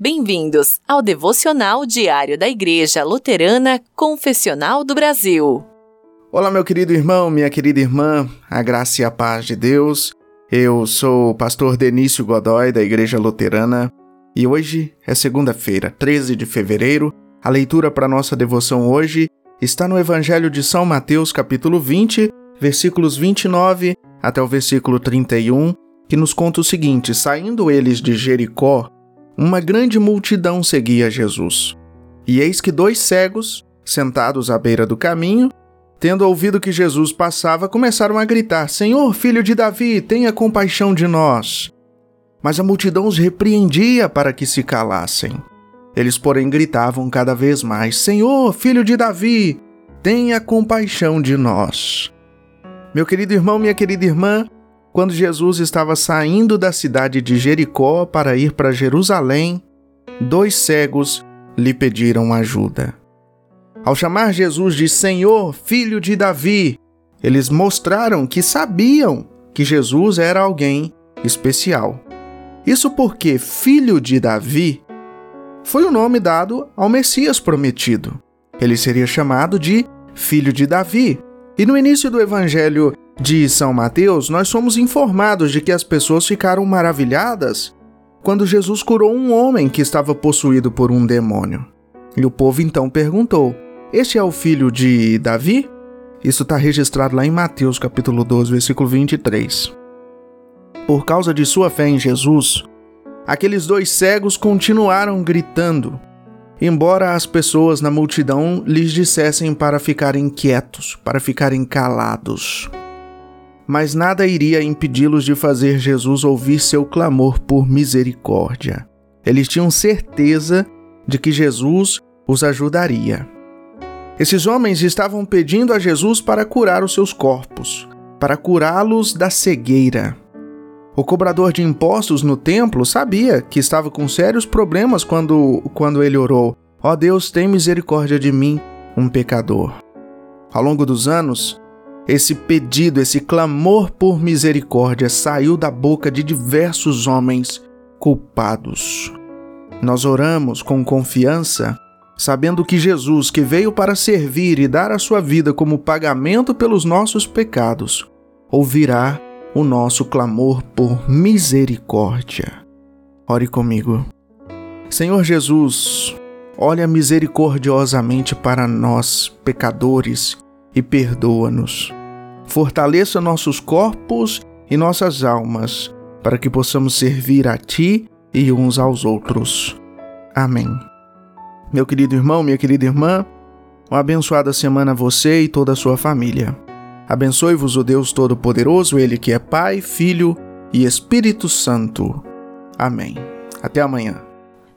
Bem-vindos ao devocional diário da Igreja Luterana Confessional do Brasil. Olá, meu querido irmão, minha querida irmã, a graça e a paz de Deus. Eu sou o pastor Denício Godoy, da Igreja Luterana, e hoje é segunda-feira, 13 de fevereiro. A leitura para nossa devoção hoje está no Evangelho de São Mateus, capítulo 20, versículos 29 até o versículo 31, que nos conta o seguinte: Saindo eles de Jericó, uma grande multidão seguia Jesus. E eis que dois cegos, sentados à beira do caminho, tendo ouvido que Jesus passava, começaram a gritar: Senhor, filho de Davi, tenha compaixão de nós. Mas a multidão os repreendia para que se calassem. Eles, porém, gritavam cada vez mais: Senhor, filho de Davi, tenha compaixão de nós. Meu querido irmão, minha querida irmã, quando Jesus estava saindo da cidade de Jericó para ir para Jerusalém, dois cegos lhe pediram ajuda. Ao chamar Jesus de Senhor, filho de Davi, eles mostraram que sabiam que Jesus era alguém especial. Isso porque filho de Davi foi o nome dado ao Messias prometido. Ele seria chamado de filho de Davi. E no início do evangelho de São Mateus, nós somos informados de que as pessoas ficaram maravilhadas quando Jesus curou um homem que estava possuído por um demônio. E o povo então perguntou: Este é o filho de Davi? Isso está registrado lá em Mateus capítulo 12, versículo 23. Por causa de sua fé em Jesus, aqueles dois cegos continuaram gritando, embora as pessoas na multidão lhes dissessem para ficarem quietos, para ficarem calados mas nada iria impedi-los de fazer Jesus ouvir seu clamor por misericórdia. Eles tinham certeza de que Jesus os ajudaria. Esses homens estavam pedindo a Jesus para curar os seus corpos, para curá-los da cegueira. O cobrador de impostos no templo sabia que estava com sérios problemas quando, quando ele orou: Ó oh Deus, tem misericórdia de mim, um pecador. Ao longo dos anos, esse pedido, esse clamor por misericórdia saiu da boca de diversos homens culpados. Nós oramos com confiança, sabendo que Jesus, que veio para servir e dar a sua vida como pagamento pelos nossos pecados, ouvirá o nosso clamor por misericórdia. Ore comigo. Senhor Jesus, olha misericordiosamente para nós, pecadores, e perdoa-nos fortaleça nossos corpos e nossas almas, para que possamos servir a Ti e uns aos outros. Amém. Meu querido irmão, minha querida irmã, uma abençoada semana a você e toda a sua família. Abençoe-vos o Deus Todo-Poderoso, Ele que é Pai, Filho e Espírito Santo. Amém. Até amanhã.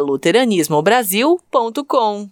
luteranismobrasil.com